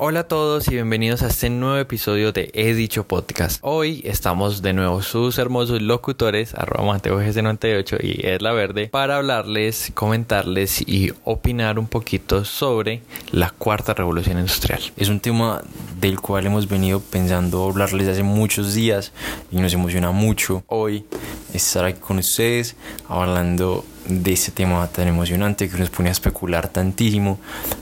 Hola a todos y bienvenidos a este nuevo episodio de He Dicho Podcast. Hoy estamos de nuevo sus hermosos locutores, arroba Mateo 98 y Es La Verde, para hablarles, comentarles y opinar un poquito sobre la cuarta revolución industrial. Es un tema del cual hemos venido pensando hablarles hace muchos días y nos emociona mucho hoy estar aquí con ustedes hablando de este tema tan emocionante que nos pone a especular tantísimo.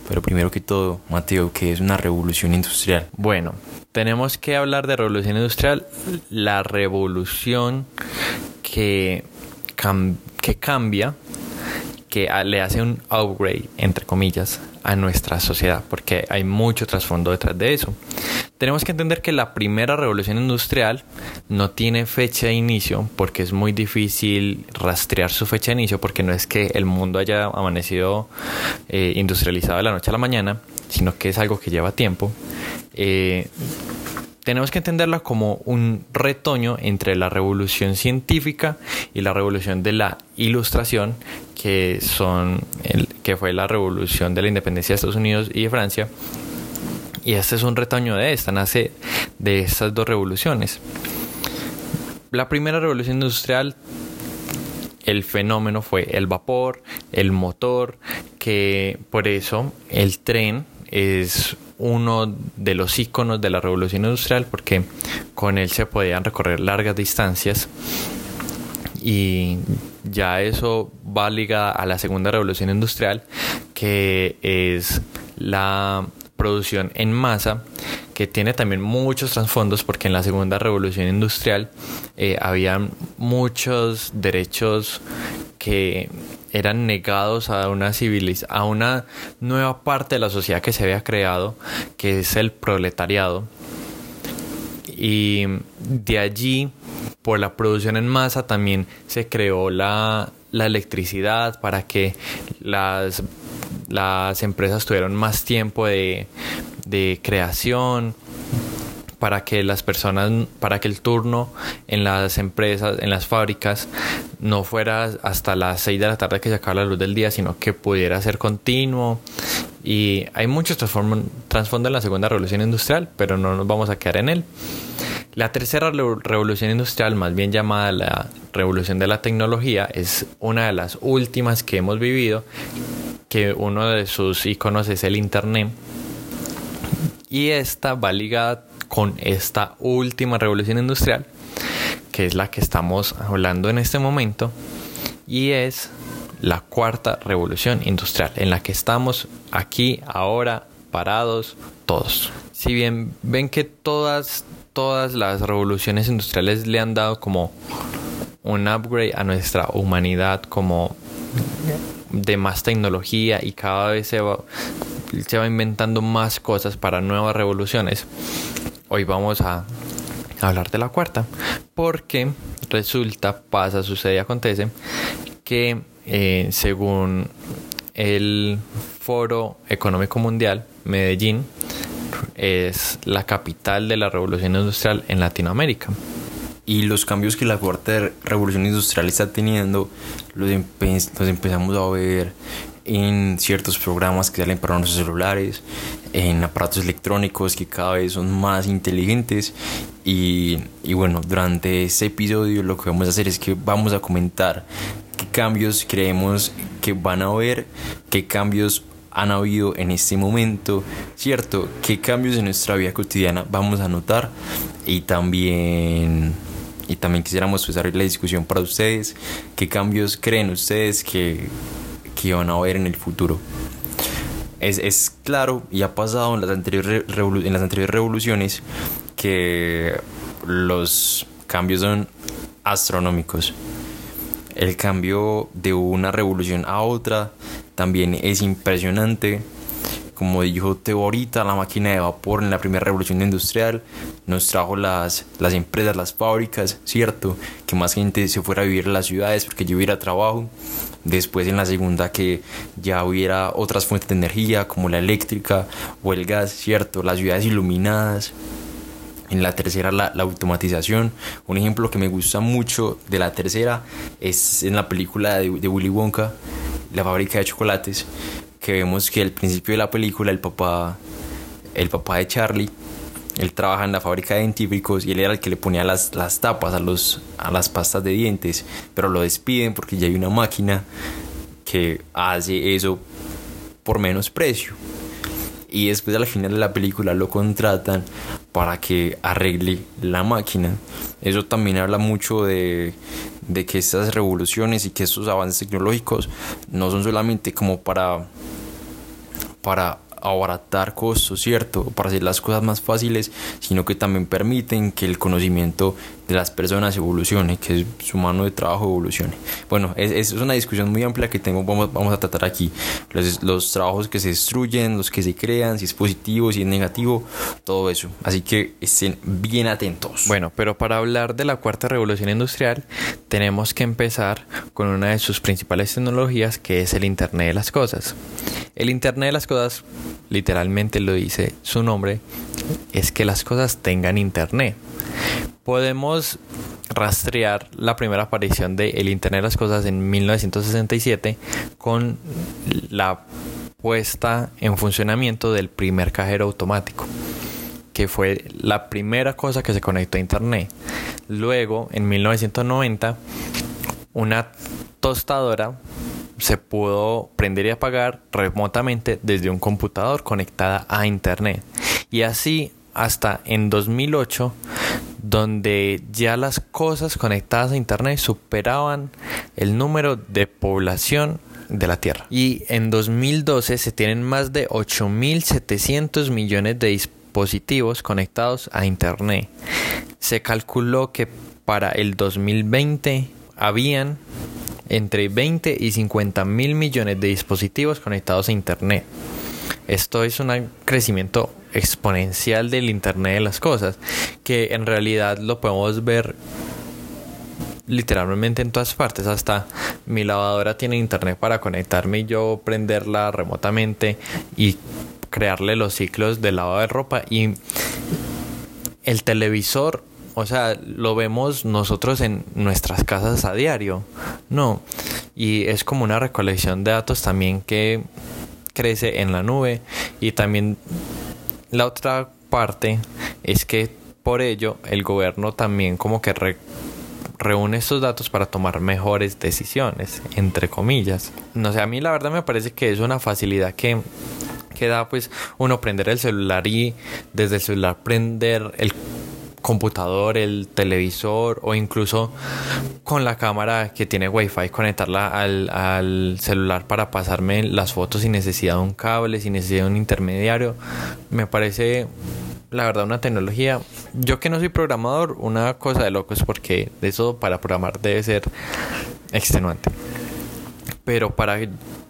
Pero primero que todo, Mateo, ¿qué es una revolución industrial? Bueno, tenemos que hablar de revolución industrial, la revolución que, que cambia, que le hace un upgrade, entre comillas, a nuestra sociedad, porque hay mucho trasfondo detrás de eso. Tenemos que entender que la primera revolución industrial no tiene fecha de inicio porque es muy difícil rastrear su fecha de inicio porque no es que el mundo haya amanecido eh, industrializado de la noche a la mañana, sino que es algo que lleva tiempo. Eh, tenemos que entenderla como un retoño entre la revolución científica y la revolución de la ilustración, que son el, que fue la revolución de la independencia de Estados Unidos y de Francia. Y este es un retoño de esta, nace de estas dos revoluciones. La primera revolución industrial el fenómeno fue el vapor, el motor, que por eso el tren es uno de los iconos de la revolución industrial porque con él se podían recorrer largas distancias y ya eso va ligada a la segunda revolución industrial que es la producción en masa que tiene también muchos trasfondos porque en la segunda revolución industrial eh, había muchos derechos que eran negados a una civiliz a una nueva parte de la sociedad que se había creado, que es el proletariado. Y de allí, por la producción en masa, también se creó la, la electricidad para que las, las empresas tuvieran más tiempo de, de creación para que las personas, para que el turno en las empresas, en las fábricas, no fuera hasta las 6 de la tarde que se acaba la luz del día, sino que pudiera ser continuo. Y hay muchos trasfondos en la segunda revolución industrial, pero no nos vamos a quedar en él. La tercera revolución industrial, más bien llamada la revolución de la tecnología, es una de las últimas que hemos vivido, que uno de sus iconos es el Internet. Y esta va ligada con esta última revolución industrial, que es la que estamos hablando en este momento, y es la cuarta revolución industrial, en la que estamos aquí, ahora, parados, todos. Si bien ven que todas, todas las revoluciones industriales le han dado como un upgrade a nuestra humanidad, como de más tecnología y cada vez se va, se va inventando más cosas para nuevas revoluciones hoy vamos a hablar de la cuarta, porque resulta, pasa, sucede acontece que eh, según el Foro Económico Mundial, Medellín es la capital de la revolución industrial en Latinoamérica. Y los cambios que la cuarta revolución industrial está teniendo los, los empezamos a ver en ciertos programas que salen para nuestros celulares, en aparatos electrónicos que cada vez son más inteligentes y, y, bueno, durante este episodio lo que vamos a hacer es que vamos a comentar qué cambios creemos que van a haber, qué cambios han habido en este momento, ¿cierto? ¿Qué cambios en nuestra vida cotidiana vamos a notar? Y también, y también quisiéramos usar la discusión para ustedes. ¿Qué cambios creen ustedes que, que van a ver en el futuro. Es, es claro y ha pasado en las, anteriores en las anteriores revoluciones que los cambios son astronómicos. El cambio de una revolución a otra también es impresionante como dijo Teo ahorita, la máquina de vapor en la primera revolución industrial nos trajo las, las empresas, las fábricas, ¿cierto? Que más gente se fuera a vivir en las ciudades porque yo hubiera trabajo. Después en la segunda que ya hubiera otras fuentes de energía como la eléctrica o el gas, ¿cierto? Las ciudades iluminadas. En la tercera, la, la, automatización. Un ejemplo que me gusta mucho de la tercera es en la película de, de Willy Wonka, la fábrica de chocolates, que vemos que al principio de la película el papá el papá de Charlie, él trabaja en la fábrica de dentífricos y él era el que le ponía las, las tapas a, los, a las pastas de dientes, pero lo despiden porque ya hay una máquina que hace eso por menos precio. Y después al final de la película lo contratan para que arregle la máquina. Eso también habla mucho de, de que estas revoluciones y que estos avances tecnológicos no son solamente como para para abaratar costos, ¿cierto? Para hacer las cosas más fáciles, sino que también permiten que el conocimiento de las personas evolucione, que su mano de trabajo evolucione. Bueno, es, es una discusión muy amplia que tengo, vamos, vamos a tratar aquí. Los, los, trabajos que se destruyen, los que se crean, si es positivo, si es negativo, todo eso. Así que estén bien atentos. Bueno, pero para hablar de la cuarta revolución industrial, tenemos que empezar con una de sus principales tecnologías, que es el Internet de las Cosas. El Internet de las Cosas literalmente lo dice su nombre, es que las cosas tengan internet. Podemos rastrear la primera aparición de el Internet de las Cosas en 1967 con la puesta en funcionamiento del primer cajero automático, que fue la primera cosa que se conectó a Internet. Luego, en 1990, una tostadora se pudo prender y apagar remotamente desde un computador conectada a internet. Y así hasta en 2008, donde ya las cosas conectadas a internet superaban el número de población de la Tierra. Y en 2012 se tienen más de 8.700 millones de dispositivos conectados a internet. Se calculó que para el 2020 habían entre 20 y 50 mil millones de dispositivos conectados a Internet. Esto es un crecimiento exponencial del Internet de las cosas, que en realidad lo podemos ver literalmente en todas partes. Hasta mi lavadora tiene internet para conectarme y yo prenderla remotamente y crearle los ciclos de lavado de ropa. Y el televisor o sea, lo vemos nosotros en nuestras casas a diario. No. Y es como una recolección de datos también que crece en la nube. Y también la otra parte es que por ello el gobierno también como que reúne estos datos para tomar mejores decisiones, entre comillas. No sé, a mí la verdad me parece que es una facilidad que que da pues uno prender el celular y desde el celular prender el computador, el televisor o incluso con la cámara que tiene wifi conectarla al, celular para pasarme las fotos sin necesidad de un cable, sin necesidad de un intermediario. Me parece la verdad una tecnología. Yo que no soy programador, una cosa de locos porque eso para programar debe ser extenuante. Pero para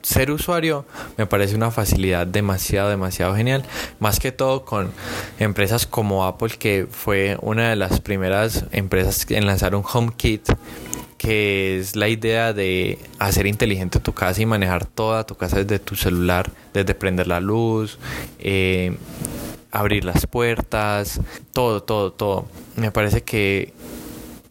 ser usuario me parece una facilidad demasiado, demasiado genial. Más que todo con empresas como Apple, que fue una de las primeras empresas en lanzar un HomeKit que es la idea de hacer inteligente tu casa y manejar toda tu casa desde tu celular, desde prender la luz, eh, abrir las puertas, todo, todo, todo. Me parece que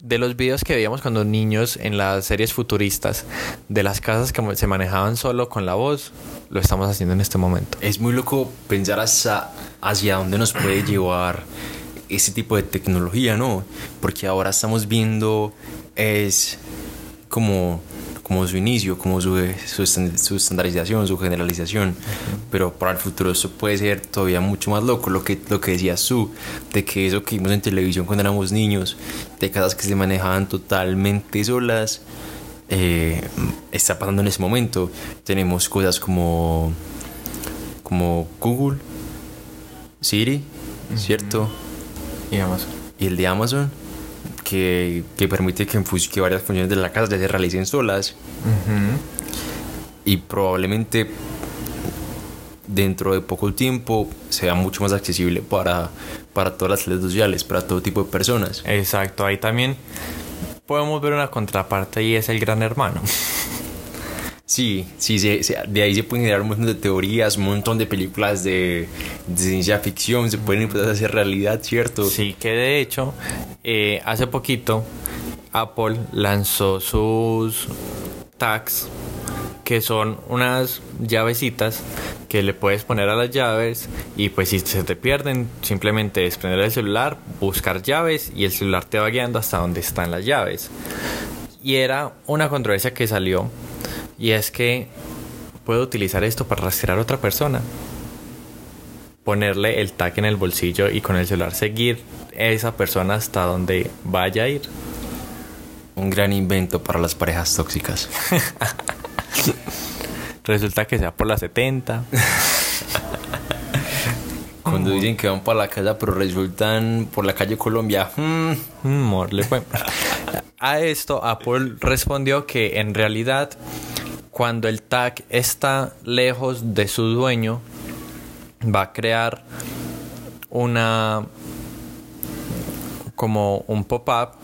de los videos que veíamos cuando niños en las series futuristas de las casas que se manejaban solo con la voz, lo estamos haciendo en este momento. Es muy loco pensar hacia, hacia dónde nos puede llevar ese tipo de tecnología, ¿no? Porque ahora estamos viendo es como como su inicio, como su, su, estandarización, su generalización. Pero para el futuro eso puede ser todavía mucho más loco. Lo que, lo que decías tú, de que eso que vimos en televisión cuando éramos niños, de casas que se manejaban totalmente solas, eh, está pasando en ese momento. Tenemos cosas como, como Google, Siri, ¿cierto? Y Amazon. Y el de Amazon que, que permite que, que, varias funciones de la casa se realicen solas. Y probablemente dentro de poco tiempo sea mucho más accesible para, para todas las redes sociales, para todo tipo de personas. Exacto, ahí también podemos ver una contraparte y es el gran hermano. Sí, sí, de ahí se pueden generar un montón de teorías, un montón de películas de, ciencia ficción, se pueden empezar a hacer realidad, ¿cierto? Sí, que de hecho, eh, hace poquito Apple lanzó sus tags que son unas llavecitas que le puedes poner a las llaves y pues si se te pierden simplemente desprender el celular, buscar llaves y el celular te va guiando hasta donde están las llaves. Y era una controversia que salió y es que puedo utilizar esto para rastrear a otra persona. Ponerle el tag en el bolsillo y con el celular seguir a esa persona hasta donde vaya a ir. Un gran invento para las parejas tóxicas. Resulta que sea por la 70. Cuando dicen que van para la casa, pero resultan por la calle Colombia. Mm. Morle fue. A esto Apple respondió que en realidad cuando el tag está lejos de su dueño va a crear una como un pop-up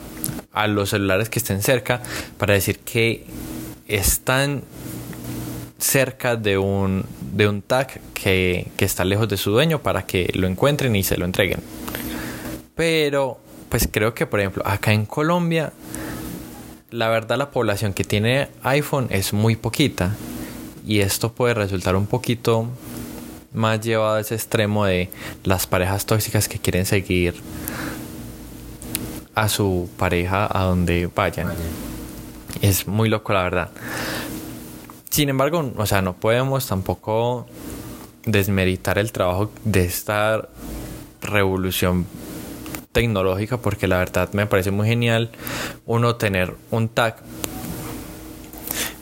a los celulares que estén cerca para decir que están cerca de un, de un tag que, que está lejos de su dueño para que lo encuentren y se lo entreguen. Pero, pues creo que, por ejemplo, acá en Colombia, la verdad la población que tiene iPhone es muy poquita. Y esto puede resultar un poquito más llevado a ese extremo de las parejas tóxicas que quieren seguir a su pareja a donde vayan. Es muy loco, la verdad. Sin embargo, o sea, no podemos tampoco desmeritar el trabajo de esta revolución tecnológica porque la verdad me parece muy genial uno tener un tag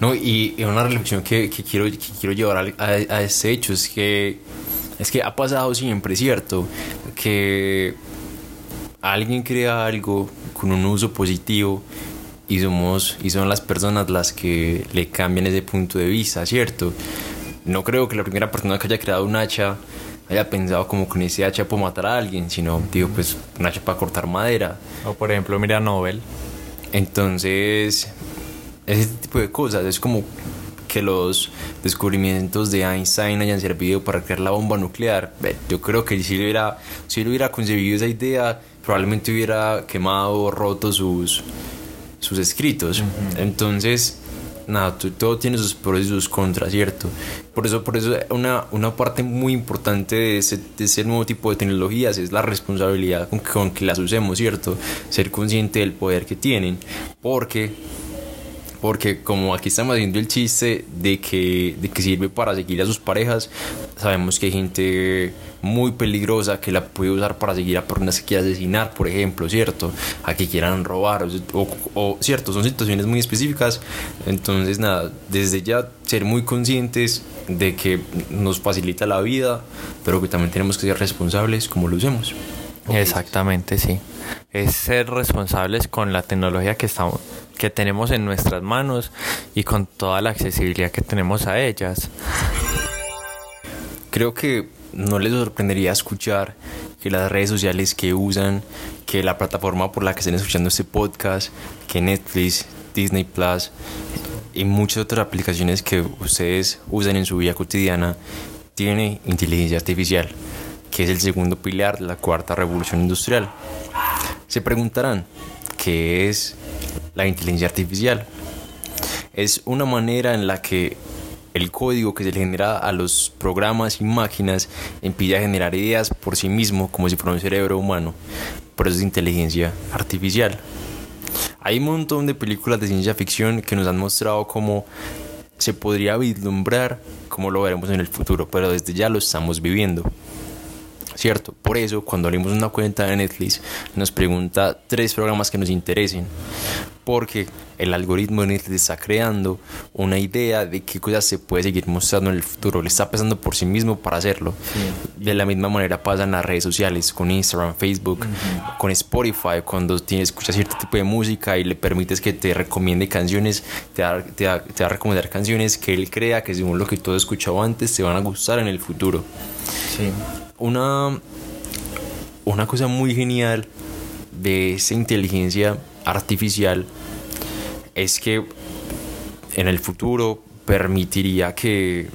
no y, una reflexión que, quiero quiero llevar a, a, ese hecho es que es que ha pasado siempre cierto que alguien crea algo con un uso positivo y somos y son las personas las que le cambian ese punto de vista, ¿cierto? No creo que la primera persona que haya creado un hacha haya pensado como con ese hacha puedo matar a alguien, sino digo pues un hacha para cortar madera. O por ejemplo, mira Nobel. Entonces, ese tipo de cosas es como que los descubrimientos de Einstein hayan servido para crear la bomba nuclear. Yo creo que si hubiera, si él hubiera concebido esa idea, probablemente hubiera quemado o roto sus, sus escritos. Entonces, nada, todo tiene sus pros y sus contras, ¿cierto? Por eso, por eso una, una parte muy importante de ese, de ese, nuevo tipo de tecnologías es la responsabilidad con que, con que las usemos, ¿cierto? Ser consciente del poder que tienen. Porque porque como aquí estamos haciendo el chiste de que, de que sirve para seguir a sus parejas, sabemos que hay gente muy peligrosa que la puede usar para seguir a personas que quieran asesinar, por ejemplo, ¿cierto? A que quieran robar, o, o, ¿cierto? Son situaciones muy específicas. Entonces, nada, desde ya ser muy conscientes de que nos facilita la vida, pero que también tenemos que ser responsables como lo usemos. Exactamente, sí. Es ser responsables con la tecnología que estamos que tenemos en nuestras manos y con toda la accesibilidad que tenemos a ellas. Creo que no les sorprendería escuchar que las redes sociales que usan, que la plataforma por la que estén escuchando este podcast, que Netflix, Disney Plus y muchas otras aplicaciones que ustedes usan en su vida cotidiana tiene inteligencia artificial, que es el segundo pilar de la cuarta revolución industrial. Se preguntarán, ¿qué es la inteligencia artificial? Es una manera en la que el código que se le genera a los programas y máquinas a generar ideas por sí mismo como si fuera un cerebro humano. Por eso es inteligencia artificial. Hay un montón de películas de ciencia ficción que nos han mostrado cómo se podría vislumbrar cómo lo veremos en el futuro, pero desde ya lo estamos viviendo. ¿cierto? Por eso, cuando abrimos una cuenta de Netflix, nos pregunta tres programas que nos interesen, porque el algoritmo de Netflix está creando una idea de qué cosas se puede seguir mostrando en el futuro, le está pensando por sí mismo para hacerlo. De la misma manera pasa en las redes sociales, con Instagram, Facebook, con Spotify, cuando tienes, escuchas cierto tipo de música y le permites que te recomiende canciones, te va, te, va, te va a recomendar canciones que él crea que según lo que tú has escuchado antes te van a gustar en el futuro. Sí una, una cosa muy genial de esa inteligencia artificial es que en el futuro permitiría que,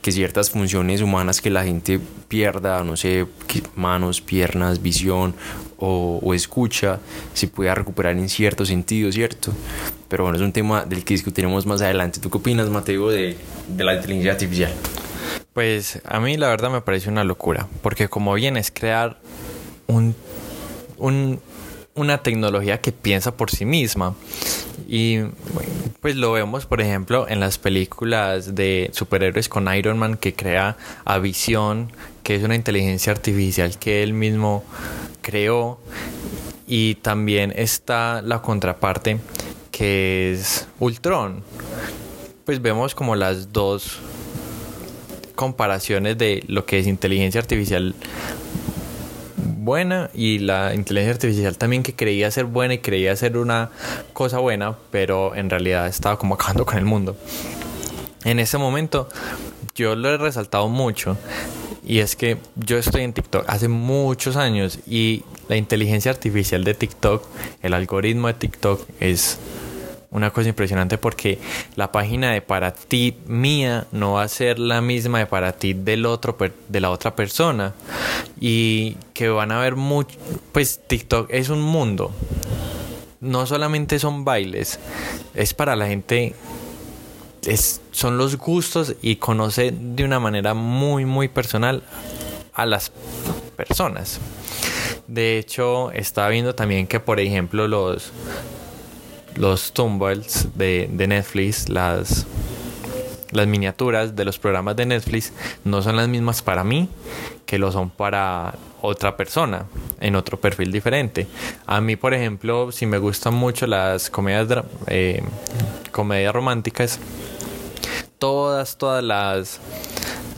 que ciertas funciones humanas que la gente pierda, no sé, manos, piernas, visión o, o, escucha, se pueda recuperar en cierto sentido, ¿cierto? Pero bueno, es un tema del que discutiremos más adelante. ¿Tú qué opinas, Mateo, de, de la inteligencia artificial? Pues a mí la verdad me parece una locura, porque como bien es crear un, un, una tecnología que piensa por sí misma. Y pues lo vemos, por ejemplo, en las películas de superhéroes con Iron Man que crea a Visión, que es una inteligencia artificial que él mismo creó. Y también está la contraparte que es Ultron. Pues vemos como las dos comparaciones de lo que es inteligencia artificial buena y la inteligencia artificial también que creía ser buena y creía ser una cosa buena, pero en realidad estaba como acabando con el mundo. En ese momento yo lo he resaltado mucho y es que yo estoy en TikTok hace muchos años y la inteligencia artificial de TikTok, el algoritmo de TikTok es una cosa impresionante porque la página de para ti mía no va a ser la misma de para ti del otro de la otra persona. Y que van a ver mucho pues TikTok es un mundo. No solamente son bailes es para la gente es, son los gustos y conoce de una manera muy muy personal a las personas. De hecho estaba viendo también que por ejemplo los los tumbles de, Netflix, las, las miniaturas de los programas de Netflix no son las mismas para mí que lo son para otra persona en otro perfil diferente. A mí, por ejemplo, si me gustan mucho las comedias, eh, románticas, todas, todas las,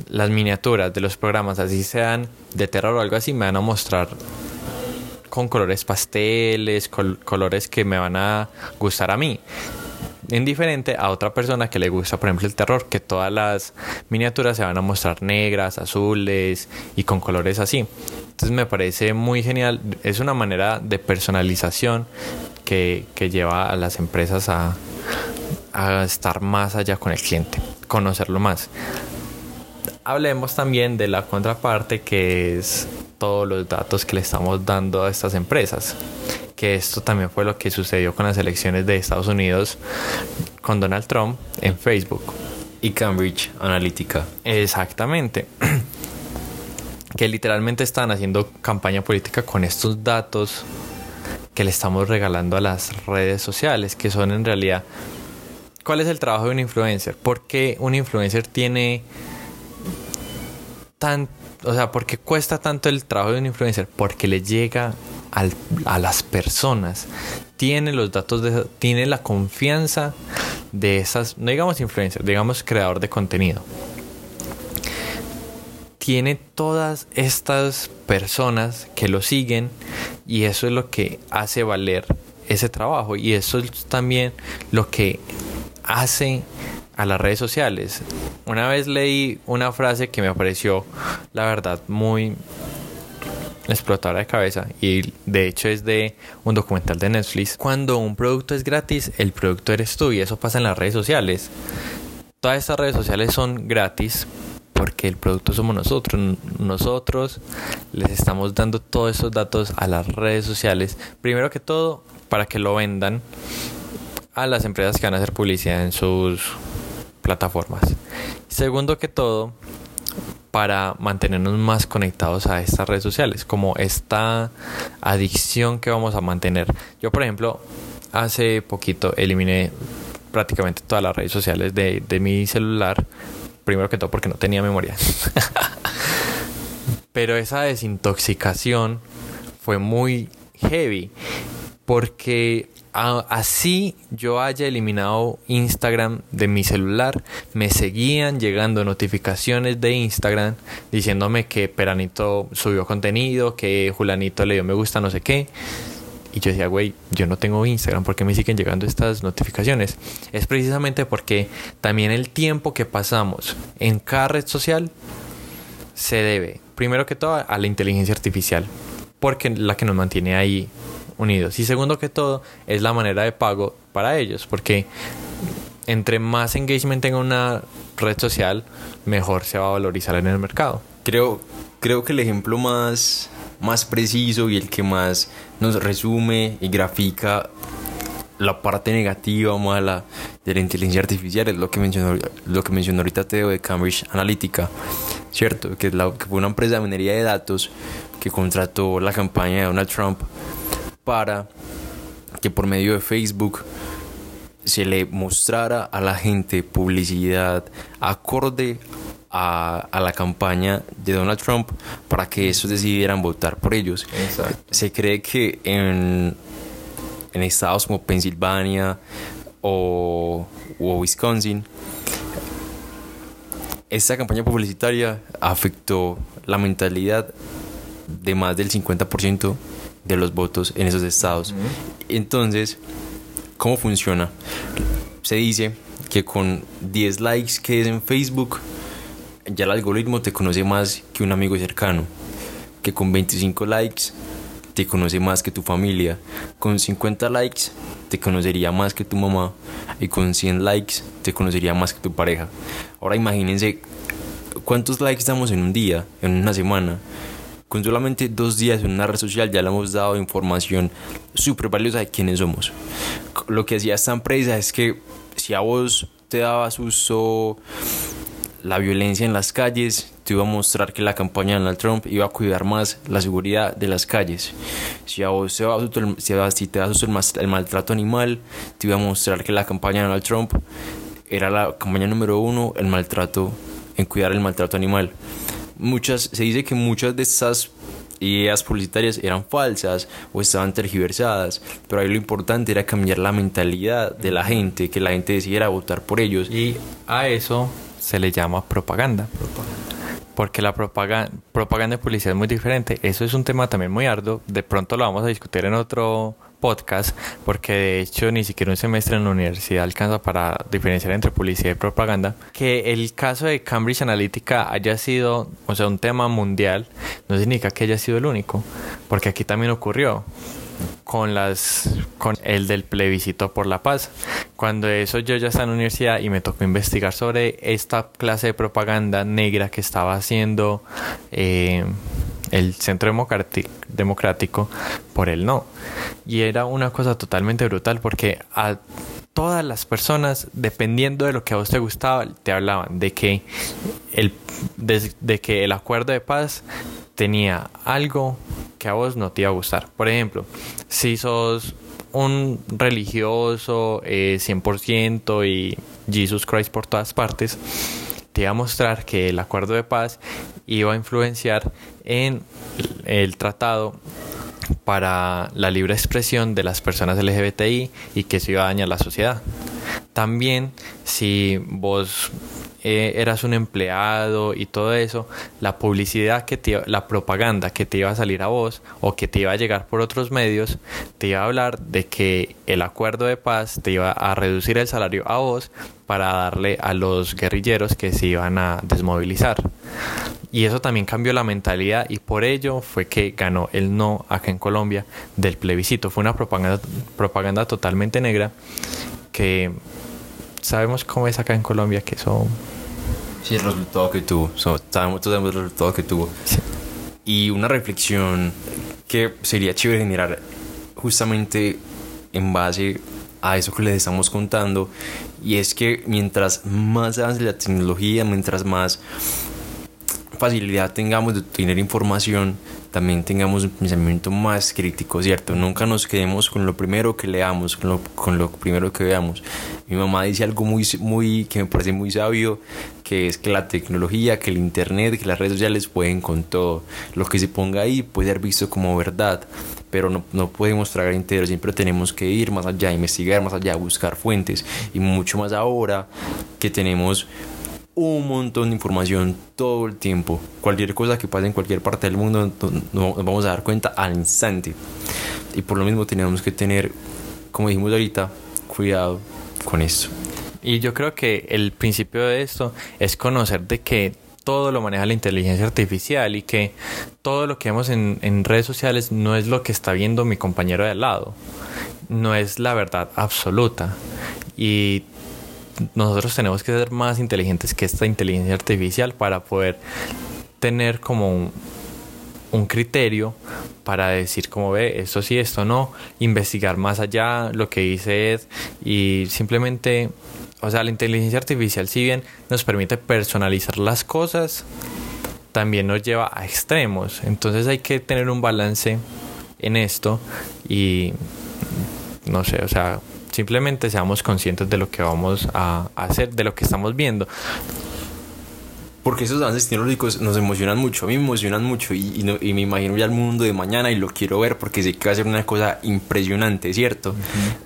las miniaturas de los programas, así sean de terror o algo así, me van a mostrar con colores pasteles, colores que me van a gustar a mí. Indiferente a otra persona que le gusta, por ejemplo, el terror, que todas las miniaturas se van a mostrar negras, azules y con colores así. Entonces me parece muy genial. Es una manera de personalización que, lleva a las empresas a, a estar más allá con el cliente, conocerlo más. Hablemos también de la contraparte que es todos los datos que le estamos dando a estas empresas. Que esto también fue lo que sucedió con las elecciones de Estados Unidos con Donald Trump en Facebook. Y Cambridge Analytica. Exactamente. que literalmente están haciendo campaña política con estos datos que le estamos regalando a las redes sociales, que son en realidad... ¿Cuál es el trabajo de un influencer? ¿Por qué un influencer tiene tan o sea, ¿por qué cuesta tanto el trabajo de un influencer? Porque le llega a las personas, tiene los datos, de, tiene la confianza de esas, no digamos influencer, digamos creador de contenido. Tiene todas estas personas que lo siguen y eso es lo que hace valer ese trabajo y eso es también lo que hace a las redes sociales. Una vez leí una frase que me pareció, la verdad, muy explotadora de cabeza y de hecho es de un documental de Netflix. Cuando un producto es gratis, el producto eres tú y eso pasa en las redes sociales. Todas estas redes sociales son gratis porque el producto somos nosotros. Nosotros les estamos dando todos esos datos a las redes sociales. Primero que todo, para que lo vendan a las empresas que van a hacer publicidad en sus plataformas. Segundo que todo, para mantenernos más conectados a estas redes sociales, como esta adicción que vamos a mantener. Yo, por ejemplo, hace poquito eliminé prácticamente todas las redes sociales de, de mi celular, primero que todo porque no tenía memoria. Pero esa desintoxicación fue muy heavy porque así yo haya eliminado Instagram de mi celular, me seguían llegando notificaciones de Instagram diciéndome que Peranito subió contenido, que Julanito le dio me gusta, no sé qué. Y yo decía, güey, yo no tengo Instagram, ¿por qué me siguen llegando estas notificaciones? Es precisamente porque también el tiempo que pasamos en cada red social se debe, primero que todo, a la inteligencia artificial, porque la que nos mantiene ahí unidos. Y segundo que todo, es la manera de pago para ellos, porque entre más engagement tenga una red social, mejor se va a valorizar en el mercado. Creo, creo que el ejemplo más, más preciso y el que más nos resume y grafica la parte negativa mala de la inteligencia artificial es lo que mencionó, lo que mencionó ahorita Teo de Cambridge Analytica, ¿cierto? Que, la, que fue una empresa de minería de datos que contrató la campaña de Donald Trump para que por medio de Facebook se le mostrara a la gente publicidad acorde a, a, la campaña de Donald Trump para que esos decidieran votar por ellos. Exacto. Se cree que en, en estados como Pensilvania o, o Wisconsin, esta campaña publicitaria afectó la mentalidad de más del 50% de los votos en esos estados. Entonces, ¿cómo funciona? Se dice que con 10 likes que es en Facebook, ya el algoritmo te conoce más que un amigo cercano. Que con 25 likes te conoce más que tu familia. Con 50 likes te conocería más que tu mamá. Y con 100 likes te conocería más que tu pareja. Ahora imagínense cuántos likes damos en un día, en una semana. Con solamente dos días en una red social ya le hemos dado información súper valiosa de quiénes somos. Lo que hacía esta empresa es que si a vos te daba susto la violencia en las calles, te iba a mostrar que la campaña de Donald Trump iba a cuidar más la seguridad de las calles. Si a vos te da si te susto el, el maltrato animal, te iba a mostrar que la campaña de Donald Trump era la campaña número uno, el maltrato, en cuidar el maltrato animal. Muchas, se dice que muchas de estas ideas publicitarias eran falsas o estaban tergiversadas, pero ahí lo importante era cambiar la mentalidad de la gente, que la gente decidiera votar por ellos. Y a eso se le llama propaganda. Porque la propaganda, propaganda y publicidad es muy diferente. Eso es un tema también muy arduo. De pronto lo vamos a discutir en otro podcast, porque de hecho ni siquiera un semestre en la universidad alcanza para diferenciar entre publicidad y propaganda. Que el caso de Cambridge Analytica haya sido, o sea, un tema mundial, no significa que haya sido el único, porque aquí también ocurrió con las con el del plebiscito por la paz. Cuando eso yo ya estaba en la universidad y me tocó investigar sobre esta clase de propaganda negra que estaba haciendo eh, el Centro Democrático, por el no. Y era una cosa totalmente brutal porque a todas las personas, dependiendo de lo que a vos te gustaba, te hablaban de que el, de que el acuerdo de paz tenía algo que a vos no te iba a gustar. Por ejemplo, si sos un religioso eh, 100% y Jesus Christ por todas partes, te iba a mostrar que el acuerdo de paz iba a influenciar en el tratado para la libre expresión de las personas LGBTI y que eso iba a dañar la sociedad. También si vos eh, eras un empleado y todo eso, la publicidad que te, la propaganda que te iba a salir a vos o que te iba a llegar por otros medios, te iba a hablar de que el acuerdo de paz te iba a reducir el salario a vos para darle a los guerrilleros que se iban a desmovilizar. Y eso también cambió la mentalidad y por ello fue que ganó el no acá en Colombia del plebiscito. Fue una propaganda, propaganda totalmente negra que sabemos cómo es acá en Colombia que eso... Sí, el resultado que tuvo. So, sabemos, todos sabemos el resultado que tuvo. Sí. Y una reflexión que sería chévere generar justamente en base a eso que les estamos contando. Y es que mientras más avance la tecnología, mientras más facilidad tengamos de tener información, también tengamos un pensamiento más crítico, ¿cierto? Nunca nos quedemos con lo primero que leamos, con lo, con lo primero que veamos. Mi mamá dice algo muy, muy, que me parece muy sabio, que es que la tecnología, que el internet, que las redes sociales pueden con todo. Lo que se ponga ahí puede ser visto como verdad, pero no, no podemos tragar entero, siempre tenemos que ir más allá, investigar más allá, buscar fuentes, y mucho más ahora que tenemos un montón de información todo el tiempo. Cualquier cosa que pase en cualquier parte del mundo nos vamos a dar cuenta al instante. Y por lo mismo tenemos que tener, como dijimos ahorita, cuidado con esto. Y yo creo que el principio de esto es conocer de que todo lo maneja la inteligencia artificial y que todo lo que vemos en, redes sociales no es lo que está viendo mi compañero de al lado. No es la verdad absoluta. Y nosotros tenemos que ser más inteligentes que esta inteligencia artificial para poder tener como un, criterio para decir cómo ve esto sí, esto no, investigar más allá lo que dice Ed y simplemente, o sea, la inteligencia artificial si bien nos permite personalizar las cosas, también nos lleva a extremos. Entonces hay que tener un balance en esto y no sé, o sea, simplemente seamos conscientes de lo que vamos a hacer, de lo que estamos viendo porque esos avances tecnológicos nos emocionan mucho, a mí me emocionan mucho y, me imagino ya el mundo de mañana y lo quiero ver porque sé que va a ser una cosa impresionante, ¿cierto?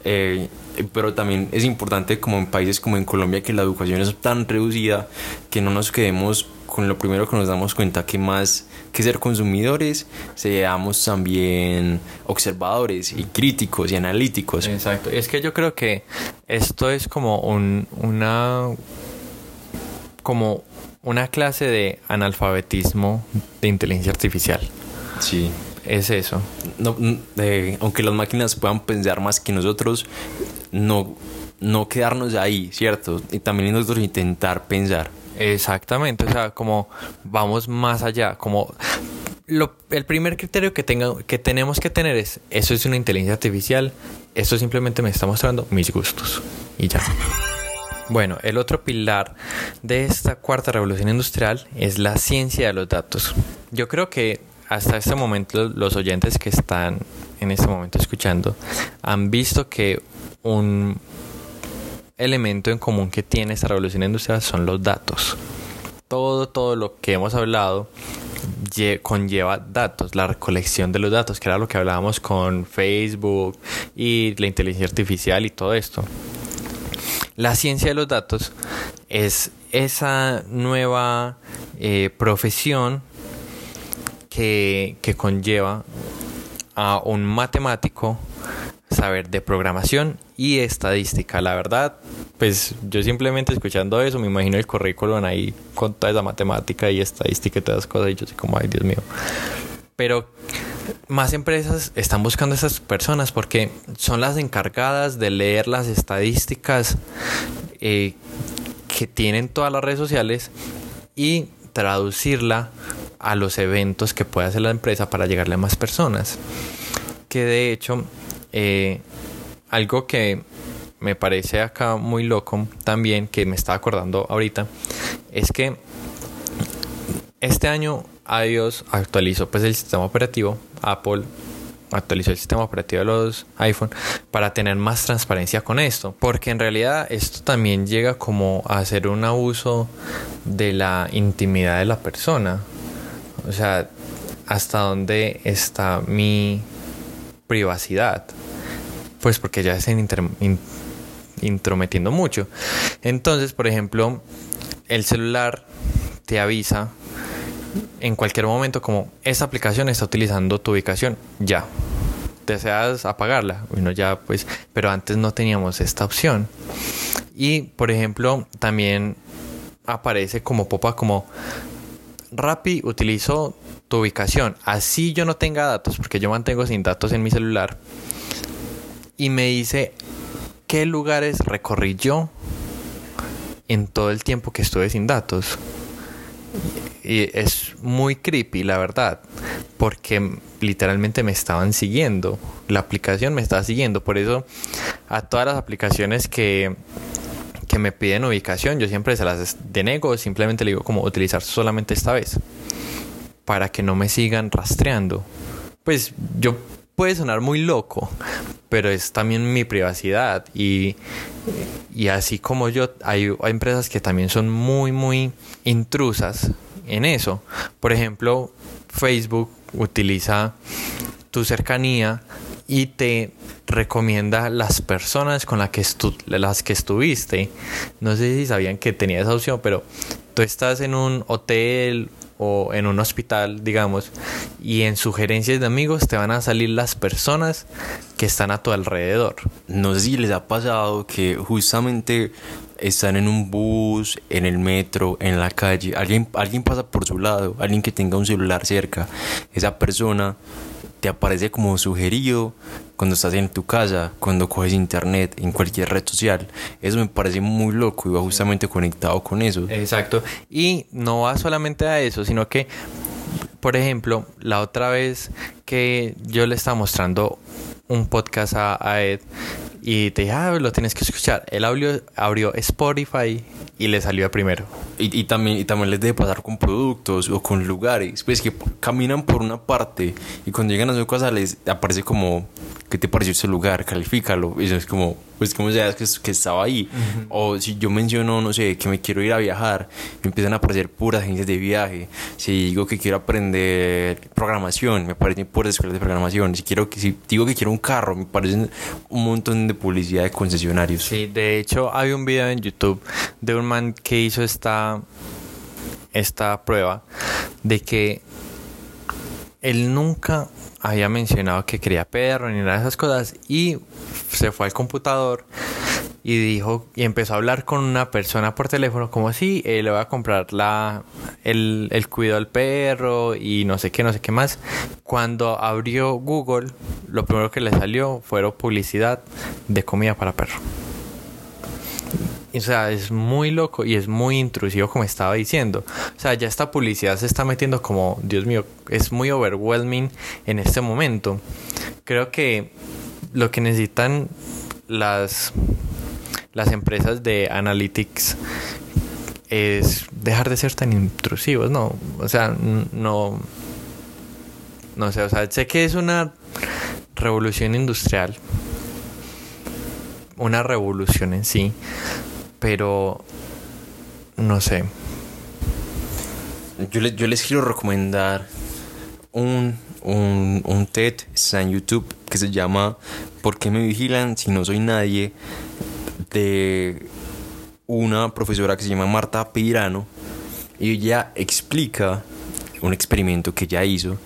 Eh, pero también es importante como en países como en Colombia que la educación es tan reducida que no nos quedemos con lo primero que nos damos cuenta que más que ser consumidores seamos también observadores y críticos y analíticos. Exacto, es que yo creo que esto es como un, una como una clase de analfabetismo de inteligencia artificial. Sí. Es eso. No, aunque las máquinas puedan pensar más que nosotros, no, no quedarnos ahí, ¿cierto? Y también nosotros intentar pensar. Exactamente, o sea, como vamos más allá, como lo, el primer criterio que, tenga, que tenemos que tener es, eso es una inteligencia artificial, eso simplemente me está mostrando mis gustos y ya. Bueno, el otro pilar de esta cuarta revolución industrial es la ciencia de los datos. Yo creo que hasta este momento los oyentes que están en este momento escuchando han visto que un elemento en común que tiene esta revolución industrial son los datos. Todo, todo lo que hemos hablado conlleva datos, la recolección de los datos, que era lo que hablábamos con Facebook y la inteligencia artificial y todo esto. La ciencia de los datos es esa nueva eh, profesión que, conlleva a un matemático saber de programación y estadística. La verdad, pues yo simplemente escuchando eso me imagino el currículum ahí con toda esa matemática y estadística y todas esas cosas y yo soy como, ay Dios mío. Pero más empresas están buscando a esas personas porque son las encargadas de leer las estadísticas eh, que tienen todas las redes sociales y traducirla a los eventos que puede hacer la empresa para llegarle a más personas. Que de hecho, eh, algo que me parece acá muy loco también, que me estaba acordando ahorita, es que este año iOS actualizó pues el sistema operativo, Apple actualizó el sistema operativo de los iPhone para tener más transparencia con esto, porque en realidad esto también llega como a hacer un abuso de la intimidad de la persona. O sea, hasta dónde está mi privacidad. Pues porque ya se están intrometiendo mucho. Entonces, por ejemplo, el celular te avisa en cualquier momento como esta aplicación está utilizando tu ubicación, ya. Deseas apagarla, bueno ya pues, pero antes no teníamos esta opción. Y por ejemplo, también aparece como popa como Rappi utilizo tu ubicación, así yo no tenga datos, porque yo mantengo sin datos en mi celular. Y me dice qué lugares recorrí yo en todo el tiempo que estuve sin datos. Y es muy creepy, la verdad, porque literalmente me estaban siguiendo. La aplicación me estaba siguiendo. Por eso, a todas las aplicaciones que, que me piden ubicación, yo siempre se las denego. Simplemente le digo como utilizar solamente esta vez. Para que no me sigan rastreando. Pues yo puede sonar muy loco, pero es también mi privacidad y, y así como yo, hay, empresas que también son muy, muy intrusas en eso. Por ejemplo, Facebook utiliza tu cercanía y te recomienda las personas con las que, las que estuviste. No sé si sabían que tenía esa opción, pero tú estás en un hotel o en un hospital, digamos, y en sugerencias de amigos te van a salir las personas que están a tu alrededor. No sé si les ha pasado que justamente están en un bus, en el metro, en la calle, alguien, alguien pasa por su lado, alguien que tenga un celular cerca, esa persona te aparece como sugerido cuando estás en tu casa, cuando coges internet, en cualquier red social. Eso me parece muy loco y va justamente conectado con eso. Exacto. Y no va solamente a eso, sino que por ejemplo, la otra vez que yo le estaba mostrando un podcast a, Ed y te dije, ah, lo tienes que escuchar. Él abrió, abrió Spotify y le salió primero. Y, también, y también les debe pasar con productos o con lugares, pues que caminan por una parte y cuando llegan a su casa les aparece como ¿qué te pareció ese lugar? Califícalo. Y eso es como, pues, como sabes que, que estaba ahí? O si yo menciono, no sé, que me quiero ir a viajar, me empiezan a aparecer puras agencias de viaje. Si digo que quiero aprender programación, me aparecen puras escuelas de programación. Si, quiero, si digo que quiero un carro, me aparecen un montón de publicidad de concesionarios. Sí, de hecho, hay un video en YouTube de un man que hizo esta, esta prueba de que él nunca había mencionado que quería perro ni nada de esas cosas y se fue al computador y dijo y empezó a hablar con una persona por teléfono como si él le va a comprar la el, el cuidado del perro y no sé qué no sé qué más cuando abrió Google lo primero que le salió fueron publicidad de comida para perro o sea, es muy loco y es muy intrusivo como estaba diciendo. O sea, ya esta publicidad se está metiendo como, Dios mío, es muy overwhelming en este momento. Creo que lo que necesitan las, las empresas de analytics es dejar de ser tan intrusivos, ¿no? O sea, no... No sé, o sea, sé que es una revolución industrial, una revolución en sí, pero no sé. Yo, yo les quiero recomendar un, un, un TED, está en YouTube, que se llama ¿Por qué me vigilan si no soy nadie? De una profesora que se llama Marta Pirano y ella explica un experimento que ella hizo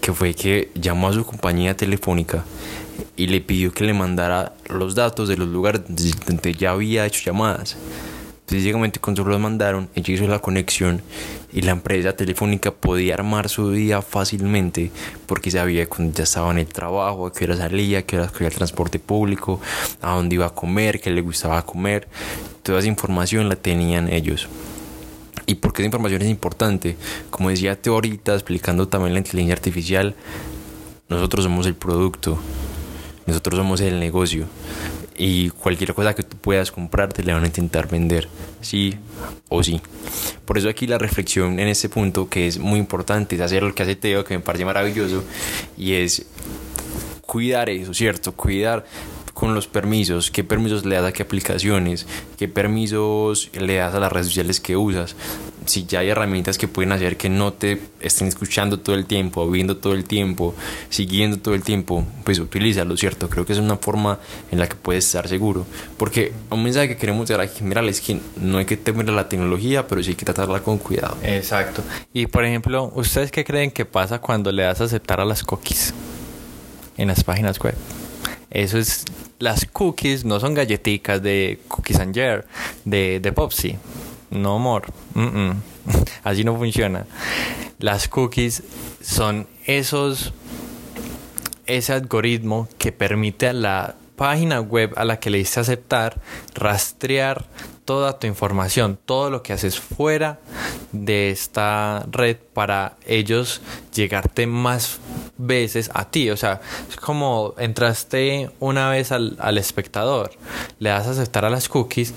que fue que llamó a su compañía telefónica y le pidió que le mandara los datos de los lugares donde ya había hecho llamadas. Físicamente cuando los mandaron, ella hizo la conexión y la empresa telefónica podía armar su día fácilmente porque sabía cuando ya estaba en el trabajo, a qué hora salía, qué hora cogía el transporte público, a dónde iba a comer, qué le gustaba comer. Toda esa información la tenían ellos. ¿Y por qué esa información es importante? Como decía Teorita, explicando también la inteligencia artificial, nosotros somos el producto. Nosotros somos el negocio y cualquier cosa que tú puedas comprar te le van a intentar vender, sí o sí. Por eso aquí la reflexión en este punto que es muy importante es hacer lo que hace Teo, que me parece maravilloso, y es cuidar eso, ¿cierto? Cuidar con los permisos, qué permisos le das a qué aplicaciones, qué permisos le das a las redes sociales que usas. Si ya hay herramientas que pueden hacer que no te estén escuchando todo el tiempo, viendo todo el tiempo, siguiendo todo el tiempo, pues utilízalo, ¿cierto? Creo que es una forma en la que puedes estar seguro. Porque un mensaje que queremos dar aquí general es que no hay que temer a la tecnología, pero sí hay que tratarla con cuidado. Exacto. Y por ejemplo, ¿ustedes qué creen que pasa cuando le das a aceptar a las cookies en las páginas web? Eso es, las cookies no son galletitas de Cookies and Jar, de, de Popsy. No, amor. Así no funciona. Las cookies son esos, ese algoritmo que permite a la página web a la que le diste aceptar rastrear toda tu información, todo lo que haces fuera de esta red para ellos llegarte más veces a ti. O sea, es como entraste una vez al, al espectador, le das a aceptar a las cookies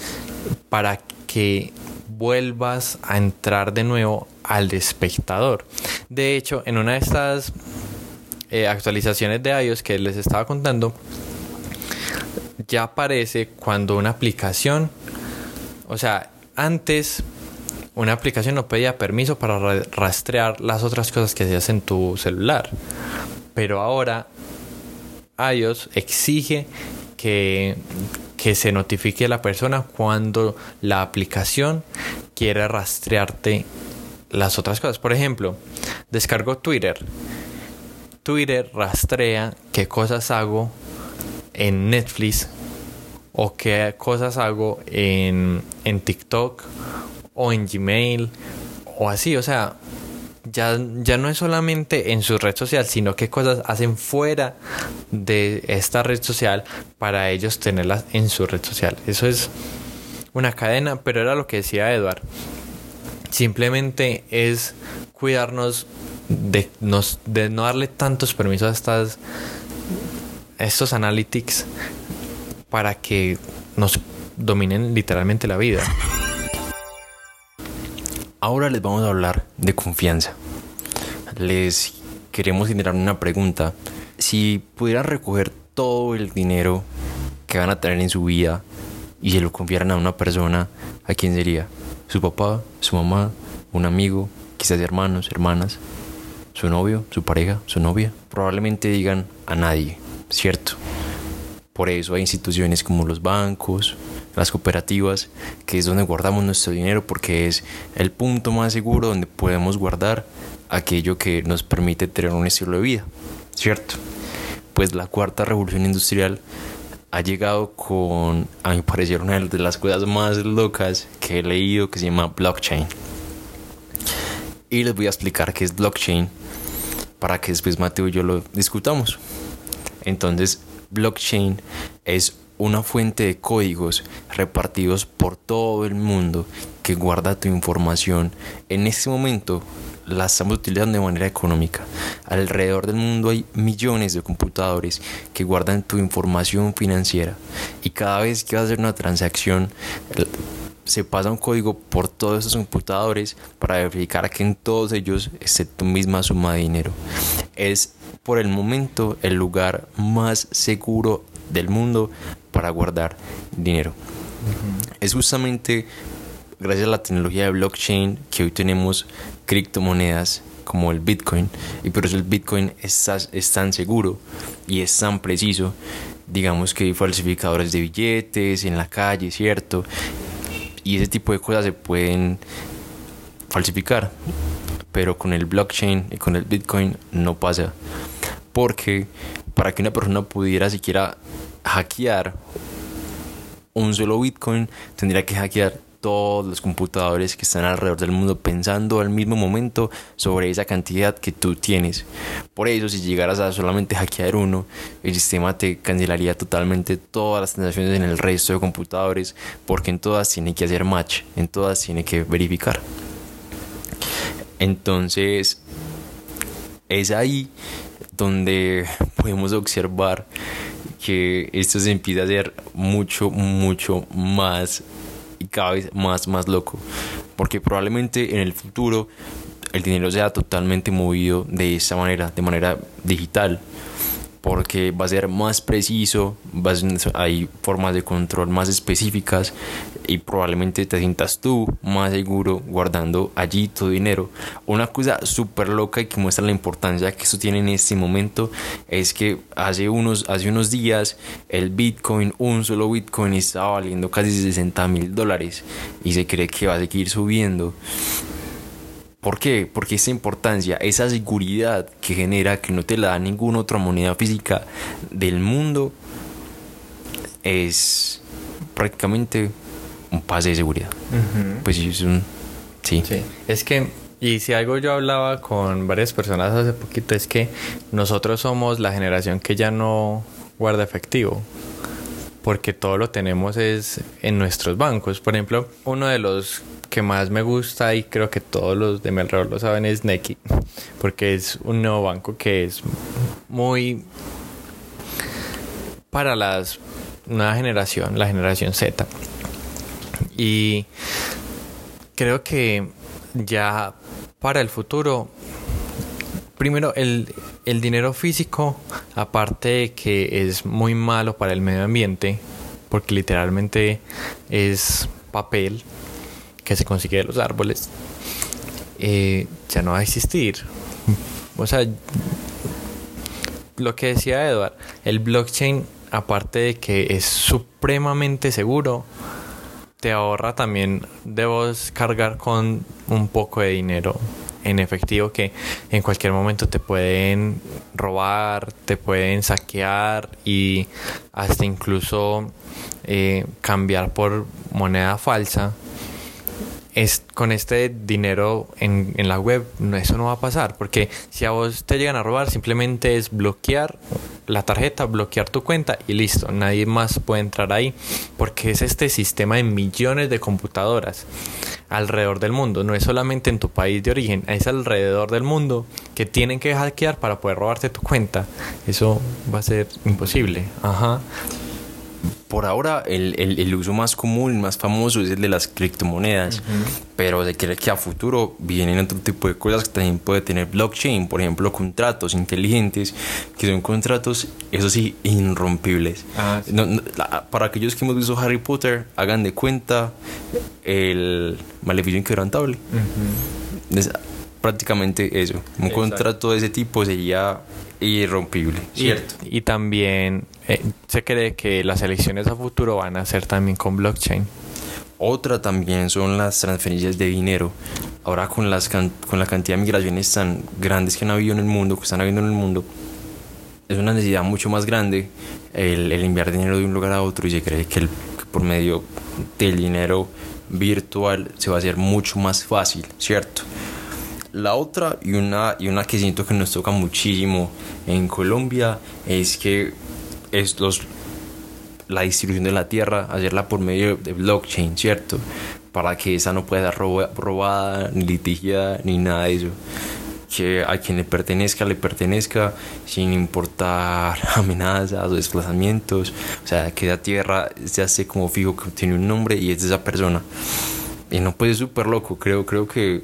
para que vuelvas a entrar de nuevo al espectador. De hecho, en una de estas eh, actualizaciones de iOS que les estaba contando, ya aparece cuando una aplicación o sea, antes una aplicación no pedía permiso para rastrear las otras cosas que hacías en tu celular. Pero ahora iOS exige que, que se notifique a la persona cuando la aplicación quiere rastrearte las otras cosas. Por ejemplo, descargo Twitter. Twitter rastrea qué cosas hago en Netflix o qué cosas hago en, en TikTok o en Gmail o así, o sea, ya, ya no es solamente en su red social, sino qué cosas hacen fuera de esta red social para ellos tenerlas en su red social. Eso es una cadena, pero era lo que decía Edward. Simplemente es cuidarnos de, nos, de no darle tantos permisos a estas estos analytics para que nos dominen literalmente la vida. Ahora les vamos a hablar de confianza. Les queremos generar una pregunta. Si pudieran recoger todo el dinero que van a tener en su vida y se lo confiaran a una persona, ¿a quién sería? ¿Su papá? ¿Su mamá? ¿Un amigo? Quizás hermanos, hermanas, su novio, su pareja, su novia. Probablemente digan a nadie, ¿cierto? Por eso hay instituciones como los bancos, las cooperativas, que es donde guardamos nuestro dinero porque es el punto más seguro donde podemos guardar aquello que nos permite tener un estilo de vida, ¿cierto? Pues la cuarta revolución industrial ha llegado con, a mi parecer, una de las cosas más locas que he leído que se llama blockchain. Y les voy a explicar qué es blockchain para que después Mateo y yo lo discutamos. Entonces, blockchain es una fuente de códigos repartidos por todo el mundo que guarda tu información. En este momento la estamos utilizando de manera económica. Alrededor del mundo hay millones de computadores que guardan tu información financiera y cada vez que vas a hacer una transacción se pasa un código por todos esos computadores para verificar que en todos ellos esté tu misma suma de dinero. Es por el momento el lugar más seguro del mundo para guardar dinero. Es justamente gracias a la tecnología de blockchain que hoy tenemos criptomonedas como el Bitcoin y por eso el Bitcoin es, es tan seguro y es tan preciso digamos que hay falsificadores de billetes en la calle, ¿cierto? Y ese tipo de cosas se pueden falsificar. Pero con el blockchain y con el Bitcoin no pasa. Porque para que una persona pudiera siquiera hackear un solo Bitcoin, tendría que hackear todos los computadores que están alrededor del mundo pensando al mismo momento sobre esa cantidad que tú tienes. Por eso, si llegaras a solamente hackear uno, el sistema te cancelaría totalmente todas las transacciones en el resto de computadores, porque en todas tiene que hacer match, en todas tiene que verificar. Entonces, es ahí donde podemos observar que esto se empieza a hacer mucho, mucho más y cada vez más, más loco. Porque probablemente en el futuro el dinero sea totalmente movido de esa manera, de manera digital porque va a ser más preciso, hay formas de control más específicas y probablemente te sientas tú más seguro guardando allí tu dinero. Una cosa súper loca y que muestra la importancia que esto tiene en este momento es que hace unos, hace unos días el Bitcoin, un solo Bitcoin estaba valiendo casi 60 mil dólares y se cree que va a seguir subiendo. ¿Por qué? Porque esa importancia, esa seguridad que genera que no te la da ninguna otra moneda física del mundo es prácticamente un pase de seguridad. Pues es un... Sí. sí. Es que, y si algo yo hablaba con varias personas hace poquito, es que nosotros somos la generación que ya no guarda efectivo porque todo lo tenemos es en nuestros bancos. Por ejemplo, uno de los que más me gusta y creo que todos los de mi alrededor lo saben es Neki, porque es un nuevo banco que es muy para las nueva generación, la generación Z. Y creo que ya para el futuro, primero el, el dinero físico, aparte de que es muy malo para el medio ambiente, porque literalmente es papel, que se consigue de los árboles, eh, ya no va a existir. O sea, lo que decía Edward, el blockchain, aparte de que es supremamente seguro, te ahorra también de vos cargar con un poco de dinero en efectivo que en cualquier momento te pueden robar, te pueden saquear y hasta incluso eh, cambiar por moneda falsa es, con este dinero en, en, la web, eso no va a pasar, porque si a vos te llegan a robar, simplemente es bloquear la tarjeta, bloquear tu cuenta y listo, nadie más puede entrar ahí, porque es este sistema de millones de computadoras. alrededor del mundo, no es solamente en tu país de origen, es alrededor del mundo que tienen que hackear para poder robarte tu cuenta. Eso va a ser imposible. Ajá por ahora el, el, el, uso más común, más famoso es el de las criptomonedas, pero de que, que a futuro vienen otro tipo de cosas que también puede tener blockchain, por ejemplo contratos inteligentes, que son contratos, eso sí, irrompibles. Ah, para aquellos que hemos visto Harry Potter, hagan de cuenta el maleficio inquebrantable. es prácticamente eso, un contrato de ese tipo sería irrompible, ¿cierto? Y, también eh, se cree que las elecciones a futuro van a ser también con blockchain. Otra también son las transferencias de dinero. Ahora con, las con la cantidad de migraciones tan grandes que han habido en el mundo, que están habiendo en el mundo, es una necesidad mucho más grande el, enviar dinero de un lugar a otro y se cree que, que por medio del dinero virtual se va a hacer mucho más fácil, ¿cierto? La otra y una, y una que siento que nos toca muchísimo en Colombia es que es los, la distribución de la tierra, hacerla por medio de blockchain, ¿cierto? Para que esa no pueda ser robada, ni litigiada, ni nada de eso. Que a quien le pertenezca, le pertenezca, sin importar amenazas o desplazamientos. O sea, que la tierra se hace como fijo que tiene un nombre y es de esa persona. Y no puede ser súper loco, creo, creo que